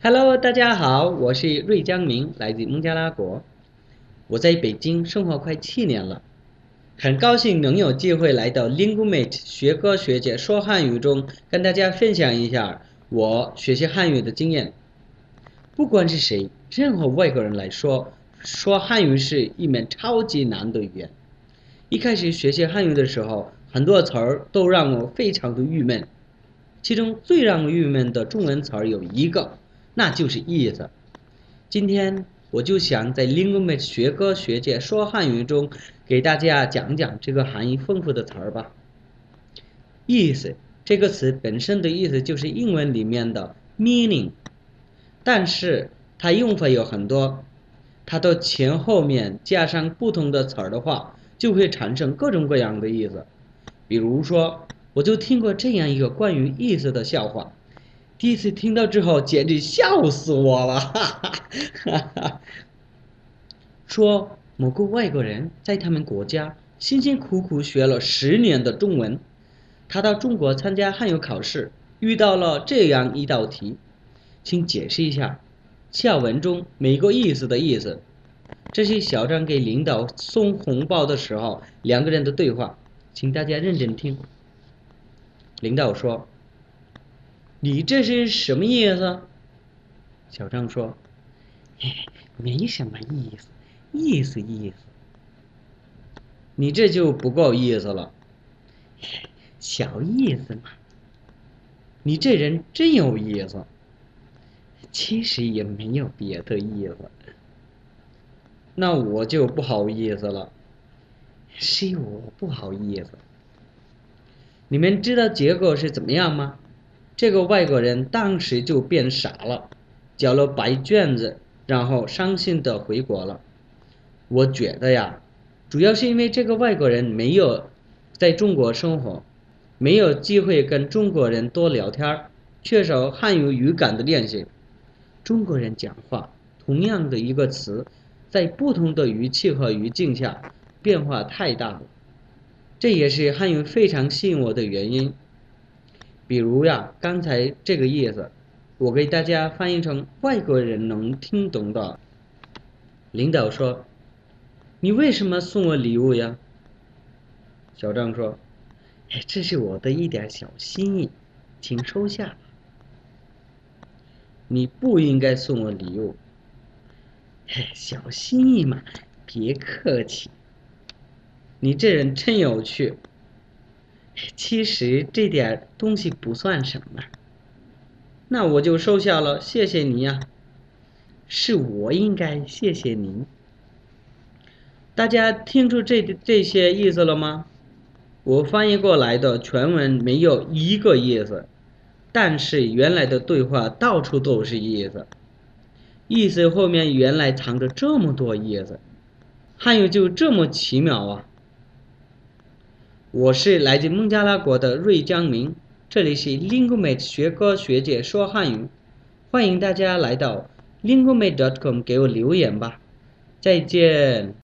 Hello，大家好，我是瑞江明，来自孟加拉国。我在北京生活快七年了，很高兴能有机会来到 Linguemate 学哥学姐说汉语中，跟大家分享一下我学习汉语的经验。不管是谁，任何外国人来说，说汉语是一门超级难的语言。一开始学习汉语的时候，很多词儿都让我非常的郁闷。其中最让我郁闷的中文词儿有一个。那就是意思。今天我就想在 lingu mi 学哥学姐说汉语中，给大家讲讲这个含义丰富的词儿吧。意思这个词本身的意思就是英文里面的 meaning，但是它用法有很多，它的前后面加上不同的词儿的话，就会产生各种各样的意思。比如说，我就听过这样一个关于意思的笑话。第一次听到之后，简直笑死我了！哈哈哈说某个外国人在他们国家辛辛苦苦学了十年的中文，他到中国参加汉语考试，遇到了这样一道题，请解释一下下文中每个意思的意思。这是小张给领导送红包的时候两个人的对话，请大家认真听。领导说。你这是什么意思？小张说：“没什么意思，意思意思。你这就不够意思了，小意思嘛。你这人真有意思，其实也没有别的意思。那我就不好意思了，是我不好意思。你们知道结果是怎么样吗？”这个外国人当时就变傻了，交了白卷子，然后伤心的回国了。我觉得呀，主要是因为这个外国人没有在中国生活，没有机会跟中国人多聊天，缺少汉语语感的练习。中国人讲话，同样的一个词，在不同的语气和语境下，变化太大了。这也是汉语非常吸引我的原因。比如呀，刚才这个意思，我给大家翻译成外国人能听懂的。领导说：“你为什么送我礼物呀？”小张说：“哎，这是我的一点小心意，请收下。”你不应该送我礼物。嘿，小心意嘛，别客气。你这人真有趣。其实这点东西不算什么，那我就收下了，谢谢你呀。是我应该谢谢您。大家听出这这些意思了吗？我翻译过来的全文没有一个意思，但是原来的对话到处都是意思，意思后面原来藏着这么多意思，还有就这么奇妙啊！我是来自孟加拉国的瑞江明，这里是 l i n g u m a t e 学哥学姐说汉语，欢迎大家来到 Linguemate.com 给我留言吧，再见。